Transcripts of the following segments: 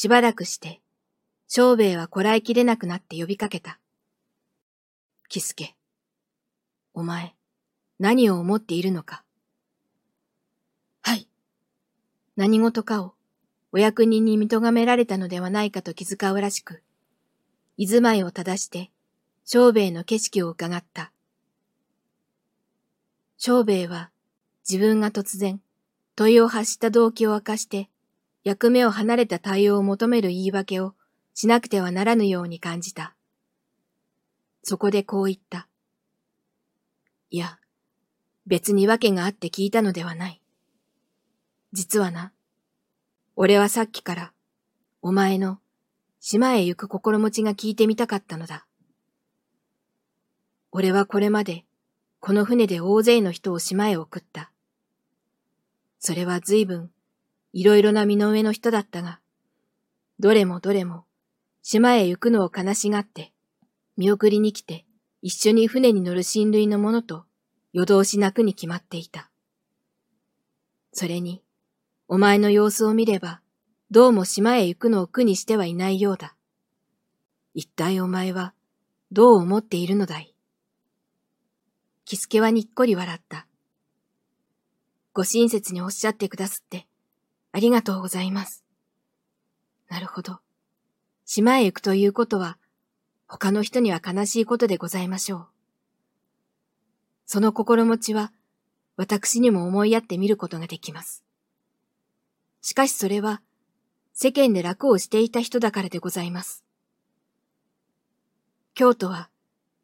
しばらくして、長兵衛はこらえきれなくなって呼びかけた。キスケ、お前、何を思っているのか。はい。何事かをお役人に認められたのではないかと気遣うらしく、居住まいを正して、長兵衛の景色を伺った。長兵衛は自分が突然問いを発した動機を明かして、役目を離れた対応を求める言い訳をしなくてはならぬように感じた。そこでこう言った。いや、別に訳があって聞いたのではない。実はな、俺はさっきから、お前の島へ行く心持ちが聞いてみたかったのだ。俺はこれまで、この船で大勢の人を島へ送った。それは随分、いろいろな身の上の人だったが、どれもどれも、島へ行くのを悲しがって、見送りに来て、一緒に船に乗る親類の者と、夜通し泣くに決まっていた。それに、お前の様子を見れば、どうも島へ行くのを苦にしてはいないようだ。一体お前は、どう思っているのだい？キスケはにっこり笑った。ご親切におっしゃってくだすって、ありがとうございます。なるほど。島へ行くということは、他の人には悲しいことでございましょう。その心持ちは、私にも思いやってみることができます。しかしそれは、世間で楽をしていた人だからでございます。京都は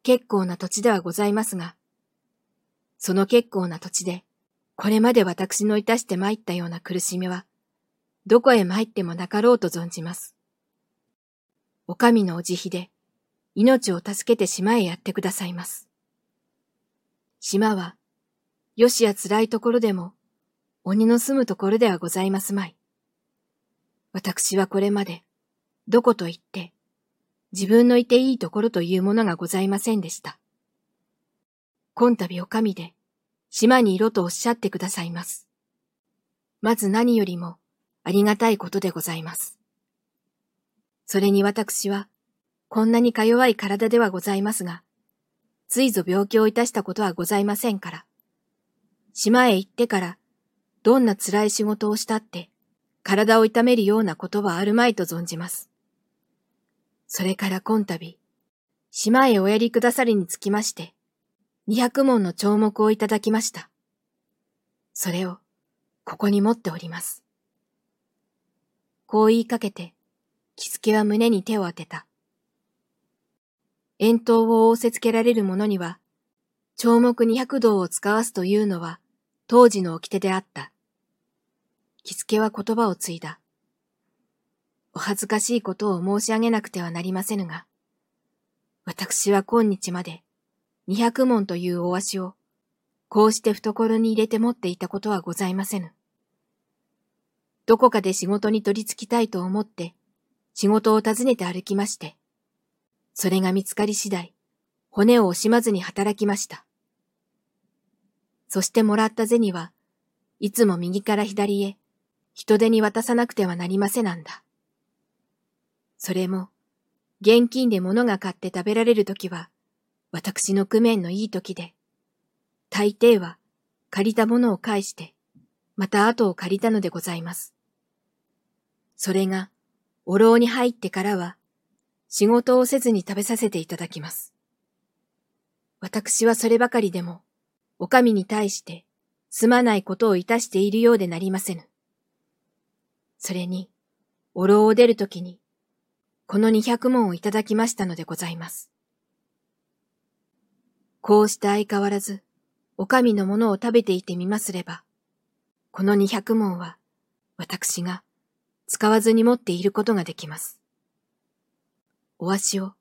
結構な土地ではございますが、その結構な土地で、これまで私のいたして参ったような苦しみは、どこへ参ってもなかろうと存じます。お上のお慈悲で、命を助けて島へやってくださいます。島は、よしや辛いところでも、鬼の住むところではございますまい。私はこれまで、どこと言って、自分のいていいところというものがございませんでした。今度お上で、島にいろとおっしゃってくださいます。まず何よりも、ありがたいことでございます。それに私は、こんなにか弱い体ではございますが、ついぞ病気をいたしたことはございませんから、島へ行ってからどんな辛い仕事をしたって、体を痛めるようなことはあるまいと存じます。それから今度、島へおやりくださりにつきまして、二百文の帳目をいただきました。それを、ここに持っております。こう言いかけて、着付けは胸に手を当てた。遠投を仰せつけられる者には、帳目二百道を使わすというのは、当時の掟であった。着付けは言葉を継いだ。お恥ずかしいことを申し上げなくてはなりませぬが、私は今日まで二百文というお足を、こうして懐に入れて持っていたことはございませぬ。どこかで仕事に取り付きたいと思って、仕事を訪ねて歩きまして、それが見つかり次第、骨を惜しまずに働きました。そしてもらった銭は、いつも右から左へ、人手に渡さなくてはなりませなんだ。それも、現金で物が買って食べられるときは、私の工面のいいときで、大抵は借りたものを返して、また後を借りたのでございます。それが、お牢に入ってからは、仕事をせずに食べさせていただきます。私はそればかりでも、お上に対して、すまないことをいたしているようでなりませぬ。それに、お牢を出るときに、この二百文をいただきましたのでございます。こうして相変わらず、お上のものを食べていてみますれば、この二百文は、私が使わずに持っていることができます。お足を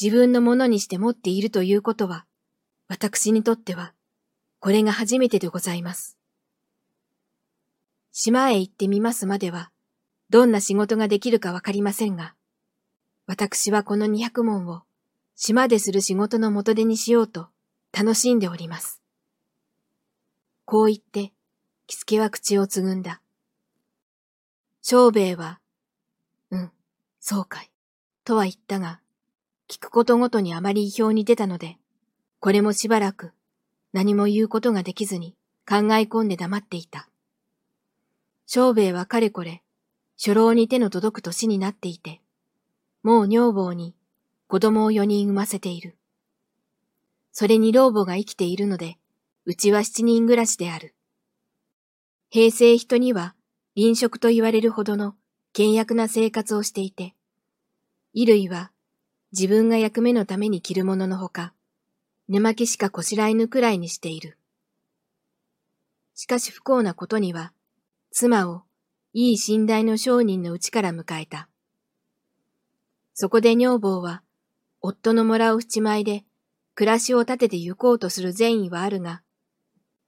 自分のものにして持っているということは、私にとっては、これが初めてでございます。島へ行ってみますまでは、どんな仕事ができるかわかりませんが、私はこの二百文を島でする仕事の元手にしようと楽しんでおります。こう言って、着付けは口をつぐんだ。長兵衛は、うん、そうかい。とは言ったが、聞くことごとにあまり意表に出たので、これもしばらく何も言うことができずに考え込んで黙っていた。小兵衛はかれこれ、初老に手の届く年になっていて、もう女房に子供を四人産ませている。それに老母が生きているので、うちは七人暮らしである。平成人には臨職と言われるほどの倹約な生活をしていて、衣類は自分が役目のために着るもののほか、寝巻きしかこしらえぬくらいにしている。しかし不幸なことには、妻をいい寝台の商人のうちから迎えた。そこで女房は、夫のもらう淵米で暮らしを立てて行こうとする善意はあるが、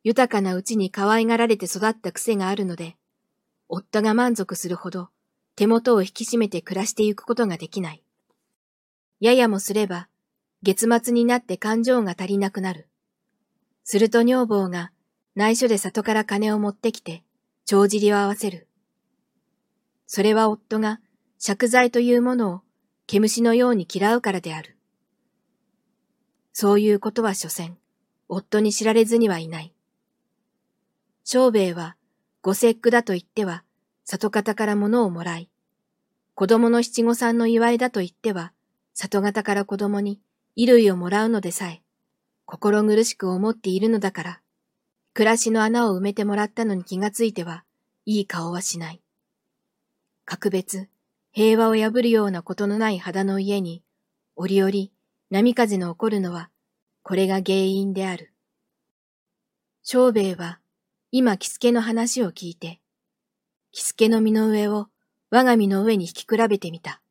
豊かなうちに可愛がられて育った癖があるので、夫が満足するほど手元を引き締めて暮らしてゆくことができない。ややもすれば、月末になって感情が足りなくなる。すると女房が内緒で里から金を持ってきて、帳尻を合わせる。それは夫が借財というものを毛虫のように嫌うからである。そういうことは所詮、夫に知られずにはいない。長兵衛は、ご節句だと言っては、里方から物をもらい、子供の七五三の祝いだと言っては、里方から子供に衣類をもらうのでさえ、心苦しく思っているのだから、暮らしの穴を埋めてもらったのに気がついては、いい顔はしない。格別、平和を破るようなことのない肌の家に、折々、波風の起こるのは、これが原因である。長兵衛は、今、キスケの話を聞いて、キスケの身の上を我が身の上に引き比べてみた。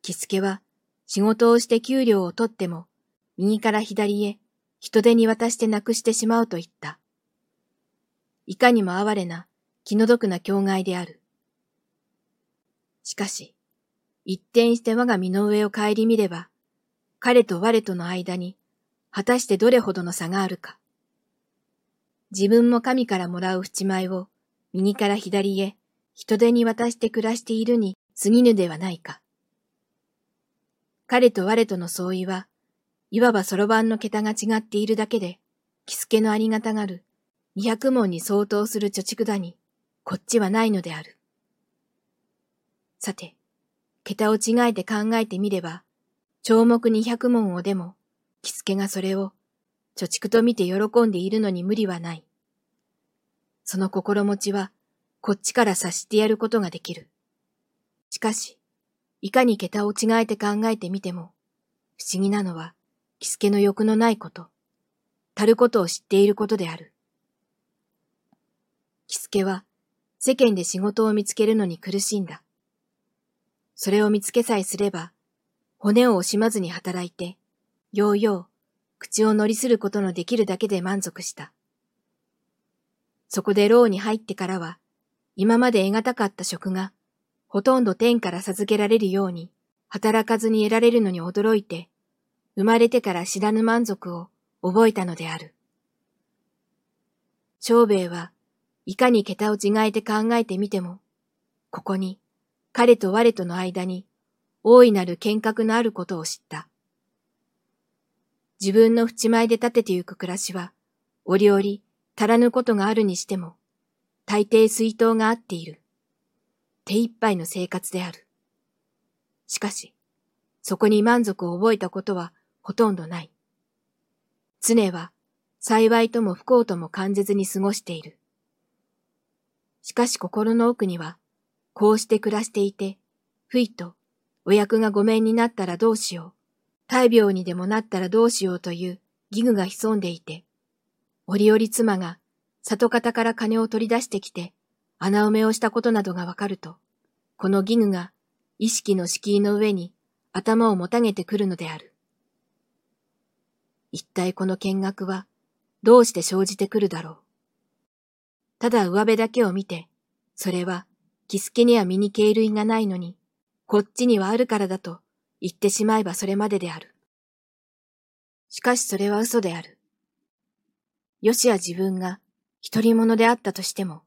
キスケは、仕事をして給料を取っても、右から左へ人手に渡してなくしてしまうと言った。いかにも哀れな、気の毒な境外である。しかし、一転して我が身の上を顧みれば、彼と我との間に、果たしてどれほどの差があるか。自分も神からもらう淵米を、右から左へ人手に渡して暮らしているに過ぎぬではないか。彼と我との相違は、いわばそろばんの桁が違っているだけで、キスケのありがたがる、二百文に相当する貯蓄だに、こっちはないのである。さて、桁を違えて考えてみれば、帳目二百文をでも、キスケがそれを、貯蓄と見て喜んでいるのに無理はない。その心持ちは、こっちから察してやることができる。しかし、いかに桁を違えて考えてみても、不思議なのは、キスケの欲のないこと、たることを知っていることである。キスケは、世間で仕事を見つけるのに苦しんだ。それを見つけさえすれば、骨を惜しまずに働いて、ようよう、口を乗りすることのできるだけで満足した。そこで牢に入ってからは、今まで得難かった職が、ほとんど天から授けられるように、働かずに得られるのに驚いて、生まれてから知らぬ満足を覚えたのである。長兵衛はいかに桁を違えて考えてみても、ここに彼と我との間に大いなる見覚のあることを知った。自分の淵前で立ててゆく暮らしは、折々足らぬことがあるにしても、大抵水筒が合っている。手一杯の生活である。しかし、そこに満足を覚えたことはほとんどない。常は幸いとも不幸とも感じずに過ごしている。しかし心の奥には、こうして暮らしていて、ふいと、お役がごめんになったらどうしよう、大病にでもなったらどうしようという義具が潜んでいて、折々妻が里方から金を取り出してきて、穴埋めをしたことなどがわかると、この義具が意識の敷居の上に頭をもたげてくるのである。一体この見学はどうして生じてくるだろう。ただ上辺だけを見て、それは、キスケには身に経類がないのに、こっちにはあるからだと言ってしまえばそれまでである。しかしそれは嘘である。よしや自分が一人者であったとしても、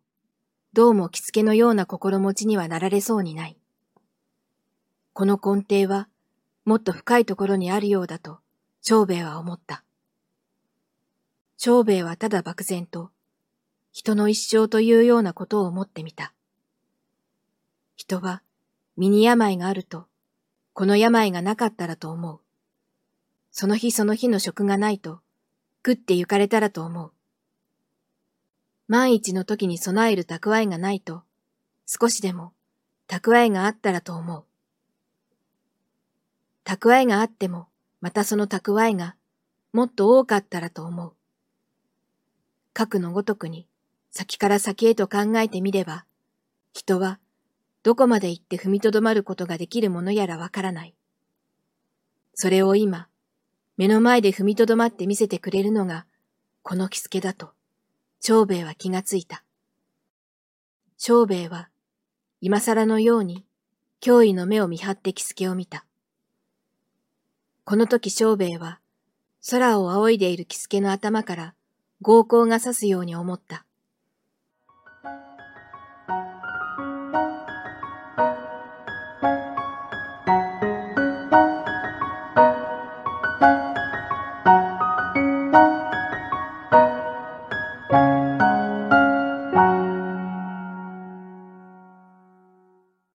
どうもキスケのような心持ちにはなられそうにない。この根底はもっと深いところにあるようだと長兵衛は思った。長兵衛はただ漠然と人の一生というようなことを思ってみた。人は身に病があると、この病がなかったらと思う。その日その日の食がないと、食って行かれたらと思う。万一の時に備える蓄えがないと、少しでも蓄えがあったらと思う。蓄えがあっても、またその蓄えがもっと多かったらと思う。核のごとくに先から先へと考えてみれば、人はどこまで行って踏みとどまることができるものやらわからない。それを今、目の前で踏みとどまって見せてくれるのが、この着付けだと、長兵衛は気がついた。長兵衛は、今更のように、脅威の目を見張って着付けを見た。この時長兵衛は、空を仰いでいる着付けの頭から、豪光が刺すように思った。